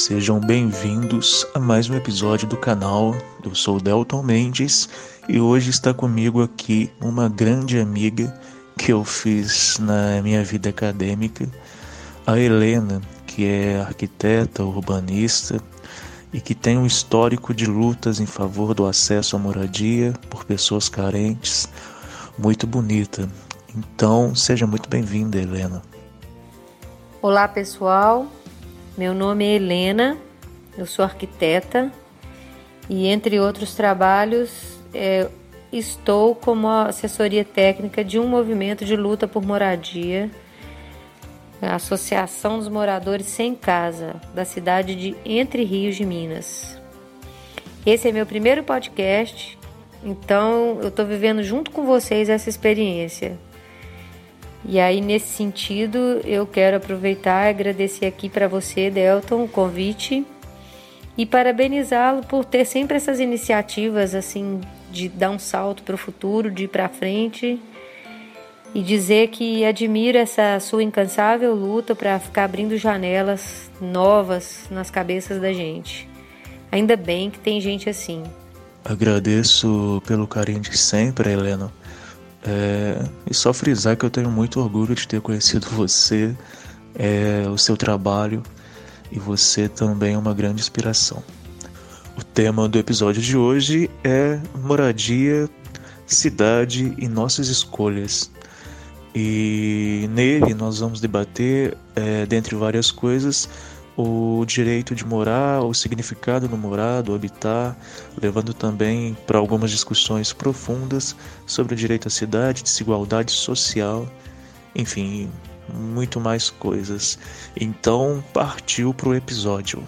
Sejam bem-vindos a mais um episódio do canal. Eu sou Delton Mendes e hoje está comigo aqui uma grande amiga que eu fiz na minha vida acadêmica, a Helena, que é arquiteta, urbanista e que tem um histórico de lutas em favor do acesso à moradia por pessoas carentes, muito bonita. Então, seja muito bem-vinda, Helena. Olá, pessoal. Meu nome é Helena, eu sou arquiteta e, entre outros trabalhos, é, estou como assessoria técnica de um movimento de luta por moradia, a Associação dos Moradores Sem Casa, da cidade de Entre Rios de Minas. Esse é meu primeiro podcast, então eu estou vivendo junto com vocês essa experiência. E aí, nesse sentido, eu quero aproveitar e agradecer aqui para você, Delton, o convite e parabenizá-lo por ter sempre essas iniciativas assim de dar um salto para o futuro, de ir para frente e dizer que admiro essa sua incansável luta para ficar abrindo janelas novas nas cabeças da gente. Ainda bem que tem gente assim. Agradeço pelo carinho de sempre, Helena. É, e só frisar que eu tenho muito orgulho de ter conhecido você, é, o seu trabalho e você também é uma grande inspiração. O tema do episódio de hoje é moradia, cidade e nossas escolhas. E nele nós vamos debater, é, dentre várias coisas, o direito de morar, o significado do morar, do habitar, levando também para algumas discussões profundas sobre o direito à cidade, desigualdade social, enfim, muito mais coisas. Então, partiu para o episódio.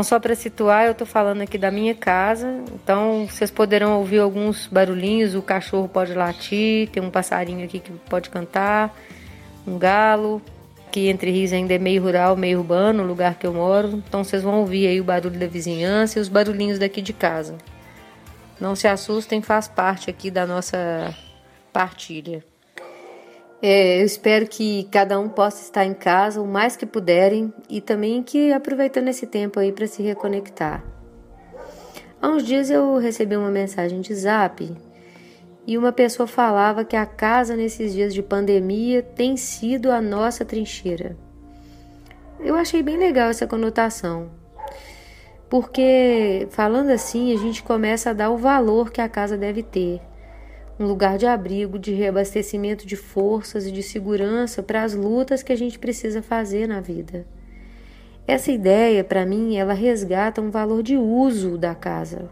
Então, só para situar, eu estou falando aqui da minha casa. Então, vocês poderão ouvir alguns barulhinhos. O cachorro pode latir, tem um passarinho aqui que pode cantar, um galo. Que entre rios ainda é meio rural, meio urbano, o lugar que eu moro. Então, vocês vão ouvir aí o barulho da vizinhança e os barulhinhos daqui de casa. Não se assustem, faz parte aqui da nossa partilha. É, eu espero que cada um possa estar em casa o mais que puderem e também que aproveitando esse tempo aí para se reconectar. Há uns dias eu recebi uma mensagem de zap e uma pessoa falava que a casa nesses dias de pandemia tem sido a nossa trincheira. Eu achei bem legal essa conotação, porque falando assim a gente começa a dar o valor que a casa deve ter um lugar de abrigo, de reabastecimento de forças e de segurança para as lutas que a gente precisa fazer na vida. Essa ideia, para mim, ela resgata um valor de uso da casa.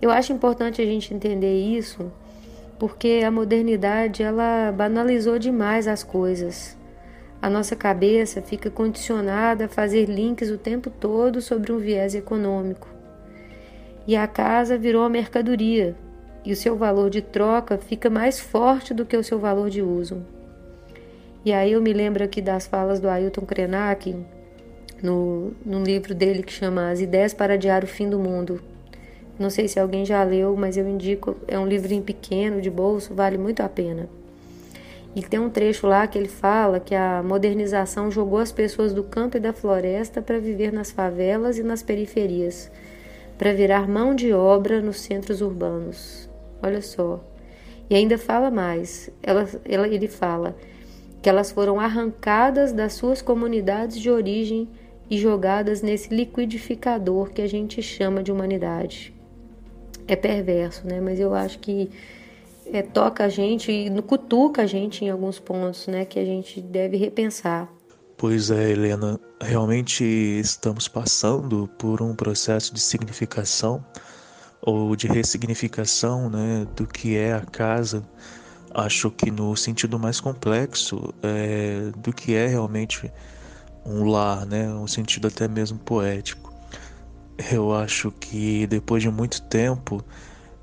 Eu acho importante a gente entender isso, porque a modernidade ela banalizou demais as coisas. A nossa cabeça fica condicionada a fazer links o tempo todo sobre um viés econômico. E a casa virou a mercadoria, e o seu valor de troca fica mais forte do que o seu valor de uso. E aí eu me lembro aqui das falas do Ailton Krenak, no, no livro dele que chama As Ideias para Adiar o Fim do Mundo. Não sei se alguém já leu, mas eu indico, é um livrinho pequeno, de bolso, vale muito a pena. E tem um trecho lá que ele fala que a modernização jogou as pessoas do campo e da floresta para viver nas favelas e nas periferias, para virar mão de obra nos centros urbanos. Olha só. E ainda fala mais. Ela, ela, ele fala que elas foram arrancadas das suas comunidades de origem e jogadas nesse liquidificador que a gente chama de humanidade. É perverso, né? Mas eu acho que é, toca a gente e cutuca a gente em alguns pontos, né? Que a gente deve repensar. Pois é, Helena, realmente estamos passando por um processo de significação ou de ressignificação né, do que é a casa. Acho que no sentido mais complexo é, do que é realmente um lar, né, um sentido até mesmo poético. Eu acho que depois de muito tempo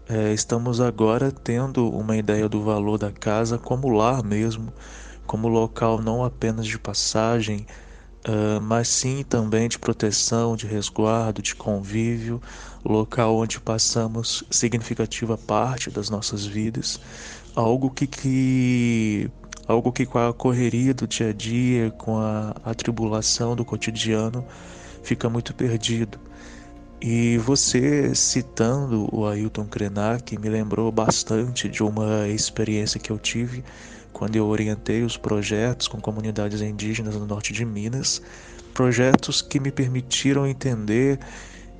é, estamos agora tendo uma ideia do valor da casa como lar mesmo, como local não apenas de passagem, uh, mas sim também de proteção, de resguardo, de convívio, local onde passamos significativa parte das nossas vidas, algo que, que algo que com a correria do dia a dia, com a atribulação do cotidiano, fica muito perdido. E você citando o Ailton Krenak me lembrou bastante de uma experiência que eu tive quando eu orientei os projetos com comunidades indígenas no norte de Minas, projetos que me permitiram entender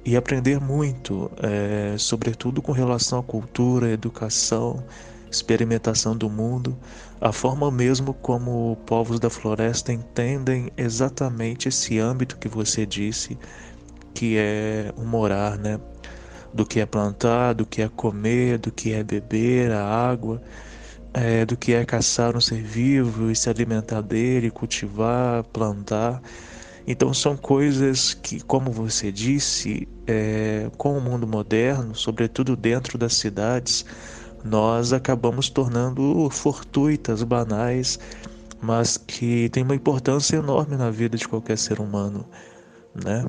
e aprender muito, é, sobretudo com relação à cultura, educação, experimentação do mundo, a forma mesmo como povos da floresta entendem exatamente esse âmbito que você disse, que é o morar, né? Do que é plantar, do que é comer, do que é beber a água, é, do que é caçar um ser vivo e se alimentar dele, cultivar, plantar. Então são coisas que, como você disse, é, com o mundo moderno, sobretudo dentro das cidades, nós acabamos tornando fortuitas, banais, mas que têm uma importância enorme na vida de qualquer ser humano, né?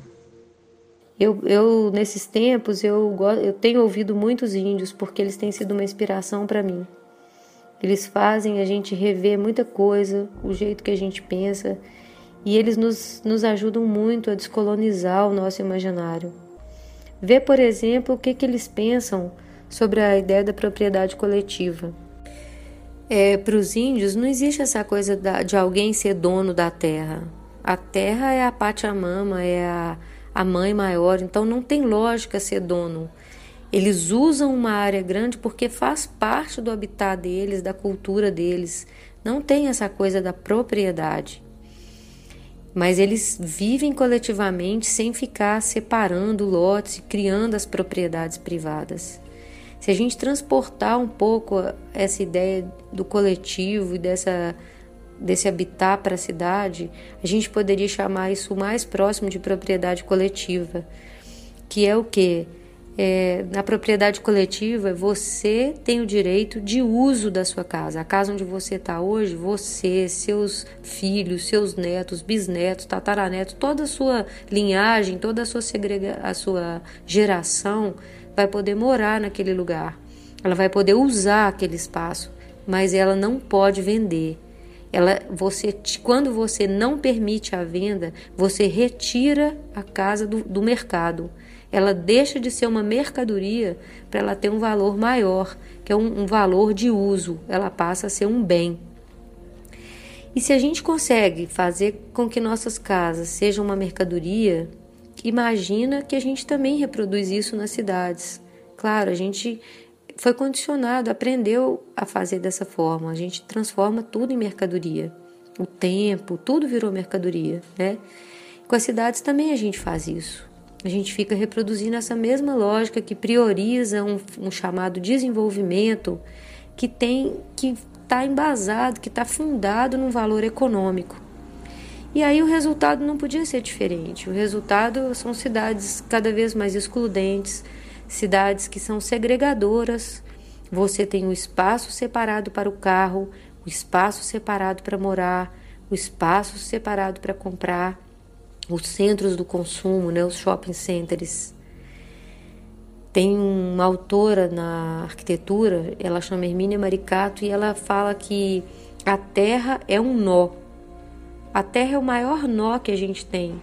Eu, eu nesses tempos eu, eu tenho ouvido muitos índios porque eles têm sido uma inspiração para mim. Eles fazem a gente rever muita coisa, o jeito que a gente pensa, e eles nos, nos ajudam muito a descolonizar o nosso imaginário. Ver, por exemplo, o que, que eles pensam sobre a ideia da propriedade coletiva. É, Para os índios, não existe essa coisa de alguém ser dono da terra. A terra é a Pachamama, é a a mãe maior, então não tem lógica ser dono. Eles usam uma área grande porque faz parte do habitat deles, da cultura deles. Não tem essa coisa da propriedade. Mas eles vivem coletivamente sem ficar separando lotes e criando as propriedades privadas. Se a gente transportar um pouco essa ideia do coletivo e dessa desse habitat para a cidade, a gente poderia chamar isso mais próximo de propriedade coletiva, que é o que? É, na propriedade coletiva, você tem o direito de uso da sua casa. A casa onde você está hoje, você, seus filhos, seus netos, bisnetos, tataranetos, toda a sua linhagem, toda a sua, segrega, a sua geração vai poder morar naquele lugar. Ela vai poder usar aquele espaço, mas ela não pode vender. Ela, você, quando você não permite a venda, você retira a casa do, do mercado. Ela deixa de ser uma mercadoria para ela ter um valor maior, que é um, um valor de uso. Ela passa a ser um bem. E se a gente consegue fazer com que nossas casas sejam uma mercadoria, imagina que a gente também reproduz isso nas cidades. Claro, a gente foi condicionado, aprendeu a fazer dessa forma. A gente transforma tudo em mercadoria. O tempo, tudo virou mercadoria, né? Com as cidades também a gente faz isso. A gente fica reproduzindo essa mesma lógica que prioriza um, um chamado desenvolvimento que tem que está embasado, que está fundado num valor econômico. E aí o resultado não podia ser diferente. O resultado são cidades cada vez mais excludentes, cidades que são segregadoras. Você tem um espaço separado para o carro, o um espaço separado para morar, o um espaço separado para comprar, os centros do consumo, né, os shopping centers. Tem uma autora na arquitetura, ela chama Hermínia Maricato, e ela fala que a terra é um nó. A terra é o maior nó que a gente tem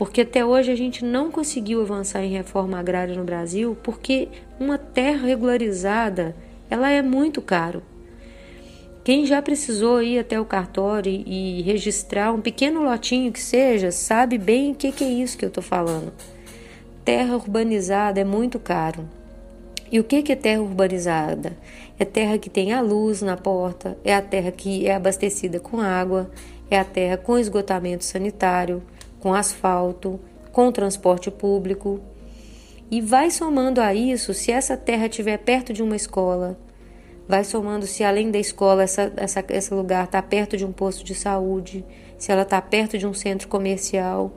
porque até hoje a gente não conseguiu avançar em reforma agrária no Brasil, porque uma terra regularizada ela é muito caro. Quem já precisou ir até o cartório e registrar um pequeno lotinho que seja, sabe bem o que, que é isso que eu estou falando. Terra urbanizada é muito caro. E o que, é terra urbanizada? É terra que tem a luz na porta, é a terra que é abastecida com água, é a terra com esgotamento sanitário, com asfalto, com transporte público. E vai somando a isso, se essa terra estiver perto de uma escola, vai somando se além da escola essa, essa, esse lugar está perto de um posto de saúde, se ela está perto de um centro comercial.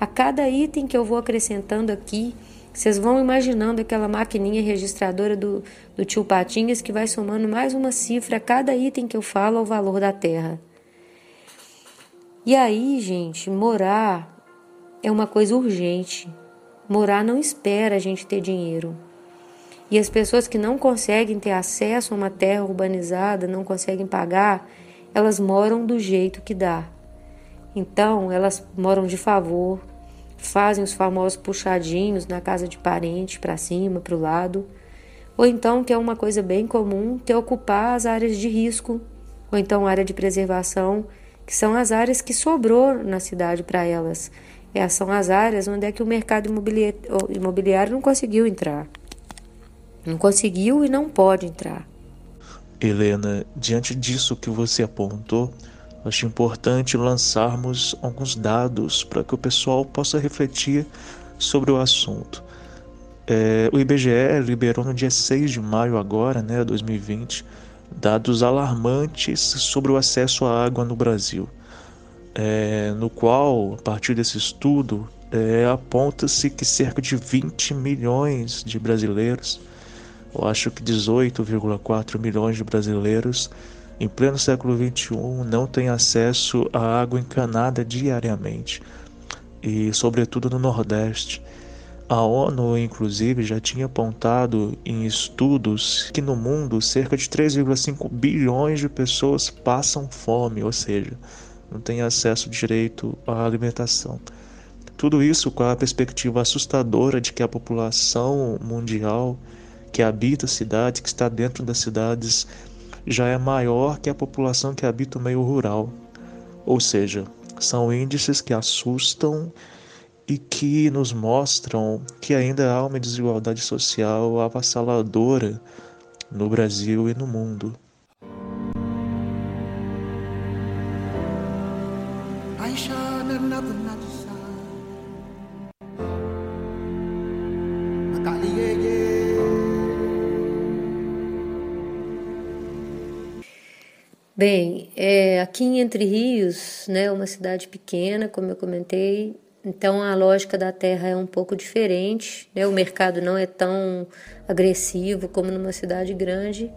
A cada item que eu vou acrescentando aqui, vocês vão imaginando aquela maquininha registradora do, do tio Patinhas que vai somando mais uma cifra a cada item que eu falo ao valor da terra. E aí, gente, morar é uma coisa urgente. Morar não espera a gente ter dinheiro. E as pessoas que não conseguem ter acesso a uma terra urbanizada, não conseguem pagar, elas moram do jeito que dá. Então, elas moram de favor, fazem os famosos puxadinhos na casa de parente, para cima, para o lado. Ou então, que é uma coisa bem comum, ter ocupar as áreas de risco, ou então área de preservação, que são as áreas que sobrou na cidade para elas. Essas são as áreas onde é que o mercado imobiliário não conseguiu entrar. Não conseguiu e não pode entrar. Helena, diante disso que você apontou, acho importante lançarmos alguns dados para que o pessoal possa refletir sobre o assunto. É, o IBGE liberou no dia 6 de maio agora, né, 2020, dados alarmantes sobre o acesso à água no Brasil, é, no qual, a partir desse estudo, é, aponta-se que cerca de 20 milhões de brasileiros, eu acho que 18,4 milhões de brasileiros, em pleno século XXI, não têm acesso à água encanada diariamente, e sobretudo no Nordeste. A ONU, inclusive, já tinha apontado em estudos que no mundo cerca de 3,5 bilhões de pessoas passam fome, ou seja, não têm acesso direito à alimentação. Tudo isso com a perspectiva assustadora de que a população mundial que habita a cidade, que está dentro das cidades, já é maior que a população que habita o meio rural. Ou seja, são índices que assustam e que nos mostram que ainda há uma desigualdade social avassaladora no Brasil e no mundo. Bem, é, aqui em Entre Rios, né, uma cidade pequena, como eu comentei, então a lógica da terra é um pouco diferente, né? o mercado não é tão agressivo como numa cidade grande,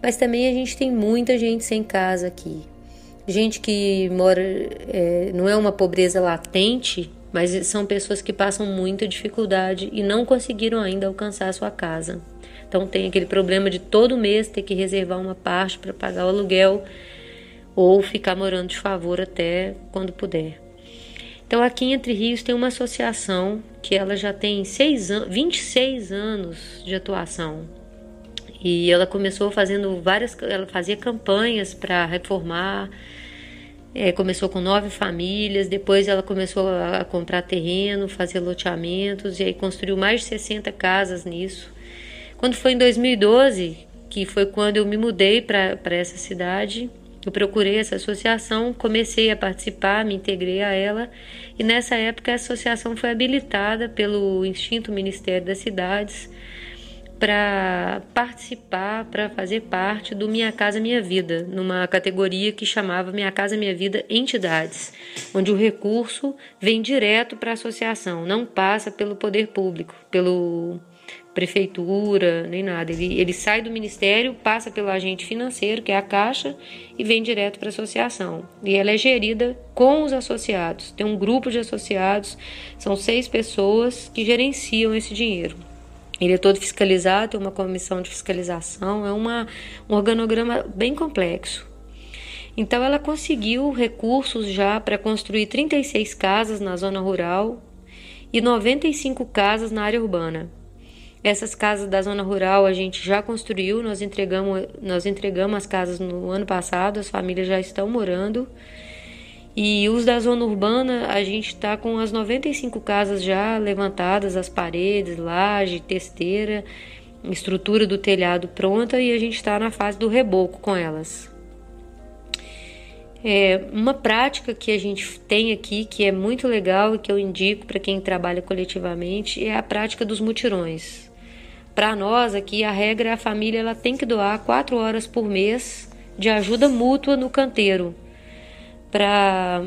mas também a gente tem muita gente sem casa aqui. Gente que mora, é, não é uma pobreza latente, mas são pessoas que passam muita dificuldade e não conseguiram ainda alcançar a sua casa. Então tem aquele problema de todo mês ter que reservar uma parte para pagar o aluguel ou ficar morando de favor até quando puder. Então, aqui em Entre Rios tem uma associação que ela já tem seis an 26 anos de atuação. E ela começou fazendo várias, ela fazia campanhas para reformar. É, começou com nove famílias, depois ela começou a comprar terreno, fazer loteamentos e aí construiu mais de 60 casas nisso. Quando foi em 2012, que foi quando eu me mudei para essa cidade, eu procurei essa associação, comecei a participar, me integrei a ela e nessa época a associação foi habilitada pelo Instinto Ministério das Cidades para participar, para fazer parte do Minha Casa Minha Vida, numa categoria que chamava Minha Casa Minha Vida Entidades, onde o recurso vem direto para a associação, não passa pelo poder público, pelo prefeitura, nem nada. Ele, ele sai do ministério, passa pelo agente financeiro, que é a Caixa, e vem direto para a associação. E ela é gerida com os associados. Tem um grupo de associados, são seis pessoas que gerenciam esse dinheiro. Ele é todo fiscalizado, tem uma comissão de fiscalização, é uma, um organograma bem complexo. Então, ela conseguiu recursos já para construir 36 casas na zona rural e 95 casas na área urbana. Essas casas da zona rural a gente já construiu, nós entregamos, nós entregamos as casas no ano passado, as famílias já estão morando. E os da zona urbana, a gente está com as 95 casas já levantadas, as paredes, laje, testeira, estrutura do telhado pronta e a gente está na fase do reboco com elas. É, uma prática que a gente tem aqui, que é muito legal e que eu indico para quem trabalha coletivamente, é a prática dos mutirões. Para nós aqui, a regra é a família ela tem que doar quatro horas por mês de ajuda mútua no canteiro. Para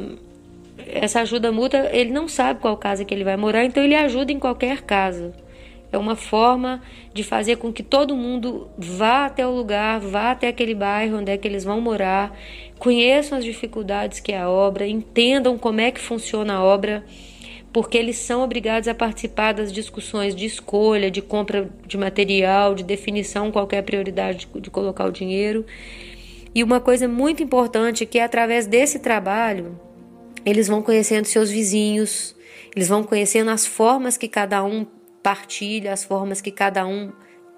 essa ajuda mútua, ele não sabe qual casa que ele vai morar, então ele ajuda em qualquer casa. É uma forma de fazer com que todo mundo vá até o lugar, vá até aquele bairro onde é que eles vão morar, conheçam as dificuldades que é a obra, entendam como é que funciona a obra, porque eles são obrigados a participar das discussões de escolha, de compra de material, de definição qual a prioridade de, de colocar o dinheiro. E uma coisa muito importante é que através desse trabalho eles vão conhecendo seus vizinhos, eles vão conhecendo as formas que cada um partilha as formas que cada um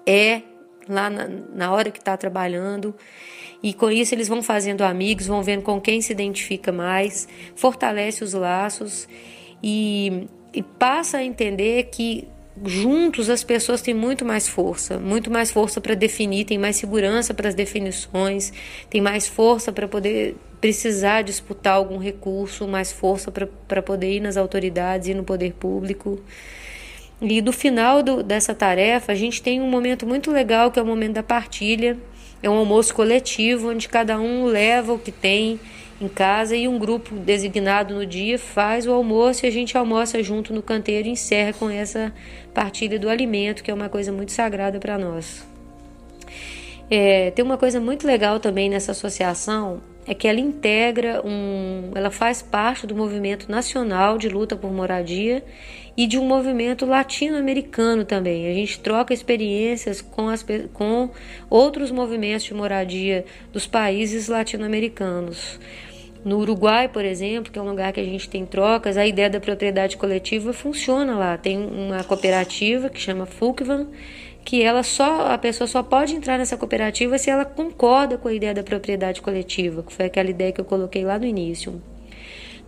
é lá na, na hora que está trabalhando. E com isso eles vão fazendo amigos, vão vendo com quem se identifica mais, fortalece os laços e, e passa a entender que juntos as pessoas têm muito mais força, muito mais força para definir, tem mais segurança para as definições, tem mais força para poder precisar disputar algum recurso, mais força para poder ir nas autoridades e no poder público. E do final do, dessa tarefa, a gente tem um momento muito legal que é o momento da partilha. É um almoço coletivo onde cada um leva o que tem em casa e um grupo designado no dia faz o almoço e a gente almoça junto no canteiro e encerra com essa partilha do alimento, que é uma coisa muito sagrada para nós. É, tem uma coisa muito legal também nessa associação é que ela integra um, ela faz parte do movimento nacional de luta por moradia e de um movimento latino-americano também. A gente troca experiências com, as, com outros movimentos de moradia dos países latino-americanos. No Uruguai, por exemplo, que é um lugar que a gente tem trocas, a ideia da propriedade coletiva funciona lá. Tem uma cooperativa que chama Fulkvan, que ela só a pessoa só pode entrar nessa cooperativa se ela concorda com a ideia da propriedade coletiva, que foi aquela ideia que eu coloquei lá no início.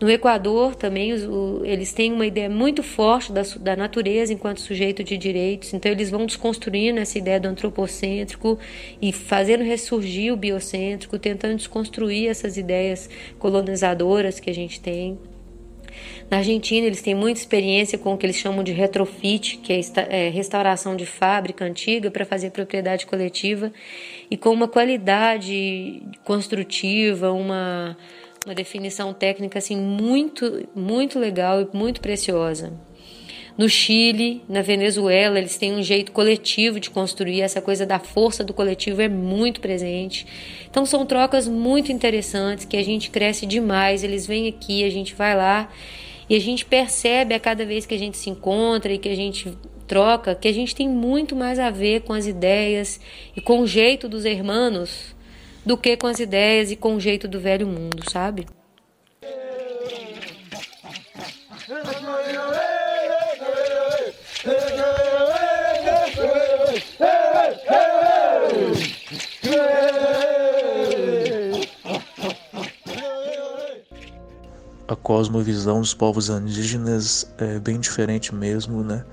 No Equador também os, o, eles têm uma ideia muito forte da, da natureza enquanto sujeito de direitos, então eles vão desconstruindo essa ideia do antropocêntrico e fazendo ressurgir o biocêntrico, tentando desconstruir essas ideias colonizadoras que a gente tem. Na Argentina, eles têm muita experiência com o que eles chamam de retrofit, que é, é restauração de fábrica antiga para fazer propriedade coletiva, e com uma qualidade construtiva, uma uma definição técnica assim muito muito legal e muito preciosa. No Chile, na Venezuela, eles têm um jeito coletivo de construir, essa coisa da força do coletivo é muito presente. Então são trocas muito interessantes que a gente cresce demais, eles vêm aqui, a gente vai lá e a gente percebe a cada vez que a gente se encontra e que a gente troca que a gente tem muito mais a ver com as ideias e com o jeito dos hermanos do que com as ideias e com o jeito do velho mundo, sabe? A cosmovisão dos povos indígenas é bem diferente mesmo, né?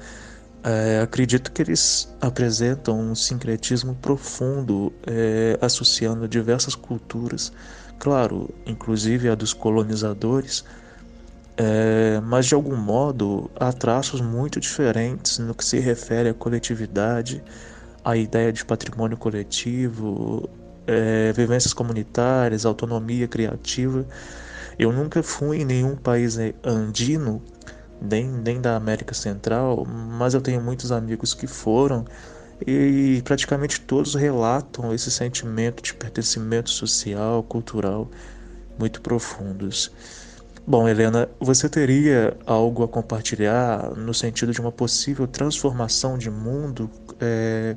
É, acredito que eles apresentam um sincretismo profundo, é, associando diversas culturas, claro, inclusive a dos colonizadores, é, mas de algum modo há traços muito diferentes no que se refere à coletividade, à ideia de patrimônio coletivo, é, vivências comunitárias, autonomia criativa. Eu nunca fui em nenhum país andino nem, nem da América Central, mas eu tenho muitos amigos que foram e praticamente todos relatam esse sentimento de pertencimento social, cultural muito profundos. Bom, Helena, você teria algo a compartilhar no sentido de uma possível transformação de mundo? É,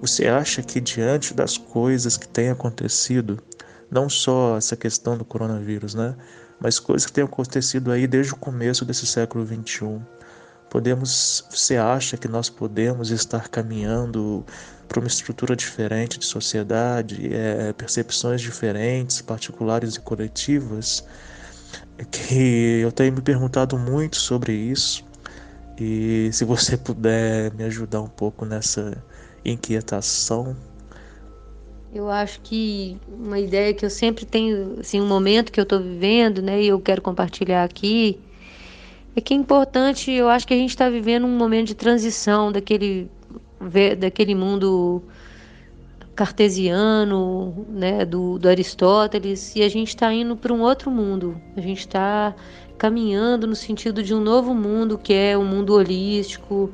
você acha que diante das coisas que têm acontecido, não só essa questão do coronavírus, né? mas coisas que têm acontecido aí desde o começo desse século XXI. Podemos, você acha que nós podemos estar caminhando para uma estrutura diferente de sociedade, é, percepções diferentes, particulares e coletivas? Que eu tenho me perguntado muito sobre isso e se você puder me ajudar um pouco nessa inquietação. Eu acho que uma ideia que eu sempre tenho, assim, um momento que eu estou vivendo, né, e eu quero compartilhar aqui, é que é importante, eu acho que a gente está vivendo um momento de transição daquele, daquele mundo cartesiano, né, do, do Aristóteles, e a gente está indo para um outro mundo. A gente está caminhando no sentido de um novo mundo que é um mundo holístico,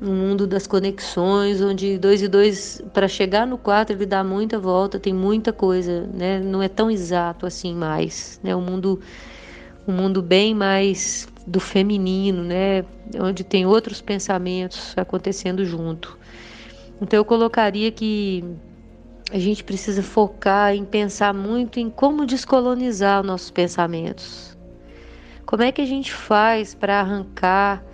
um mundo das conexões, onde dois e dois para chegar no quatro ele dá muita volta, tem muita coisa, né? Não é tão exato assim mais, né? Um mundo um mundo bem mais do feminino, né? Onde tem outros pensamentos acontecendo junto. Então eu colocaria que a gente precisa focar em pensar muito em como descolonizar os nossos pensamentos. Como é que a gente faz para arrancar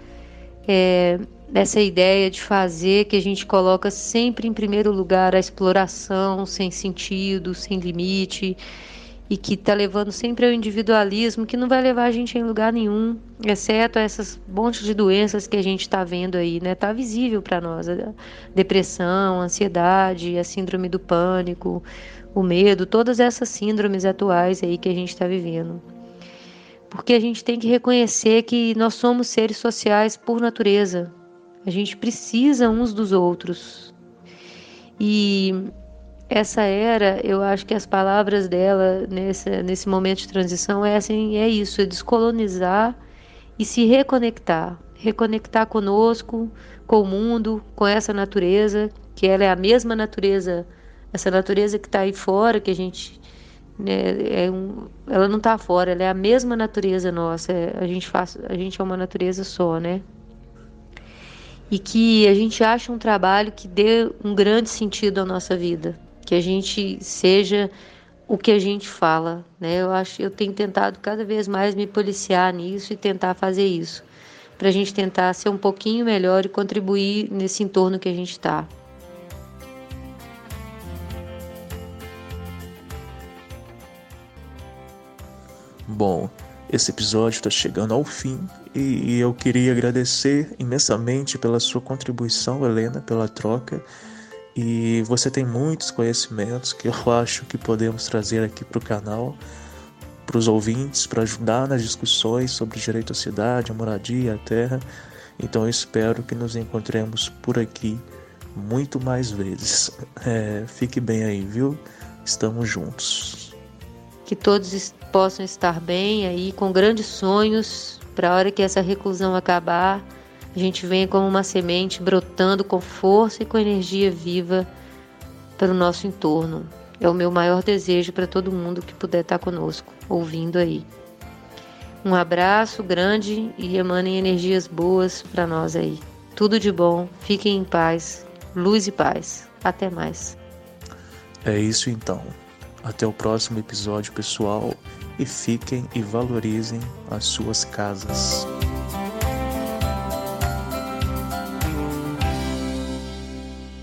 é, essa ideia de fazer que a gente coloca sempre em primeiro lugar a exploração sem sentido, sem limite, e que está levando sempre ao individualismo, que não vai levar a gente em lugar nenhum, exceto essas montes de doenças que a gente está vendo aí, né? Está visível para nós, a depressão, a ansiedade, a síndrome do pânico, o medo, todas essas síndromes atuais aí que a gente está vivendo. Porque a gente tem que reconhecer que nós somos seres sociais por natureza. A gente precisa uns dos outros. E essa era, eu acho que as palavras dela nesse, nesse momento de transição é assim, é isso, é descolonizar e se reconectar, reconectar conosco, com o mundo, com essa natureza, que ela é a mesma natureza, essa natureza que está aí fora, que a gente, né, é um, ela não está fora, ela é a mesma natureza nossa, é, a gente faz, a gente é uma natureza só, né? E que a gente acha um trabalho que dê um grande sentido à nossa vida que a gente seja o que a gente fala, né? Eu acho, eu tenho tentado cada vez mais me policiar nisso e tentar fazer isso, para a gente tentar ser um pouquinho melhor e contribuir nesse entorno que a gente está. Bom, esse episódio está chegando ao fim e eu queria agradecer imensamente pela sua contribuição, Helena, pela troca e você tem muitos conhecimentos que eu acho que podemos trazer aqui para o canal, para os ouvintes, para ajudar nas discussões sobre direito à cidade, a moradia, a terra. Então eu espero que nos encontremos por aqui muito mais vezes. É, fique bem aí, viu? Estamos juntos. Que todos possam estar bem aí, com grandes sonhos, para a hora que essa reclusão acabar a gente vem como uma semente brotando com força e com energia viva para o nosso entorno. É o meu maior desejo para todo mundo que puder estar conosco, ouvindo aí. Um abraço grande e emanem energias boas para nós aí. Tudo de bom, fiquem em paz, luz e paz. Até mais. É isso então. Até o próximo episódio, pessoal, e fiquem e valorizem as suas casas.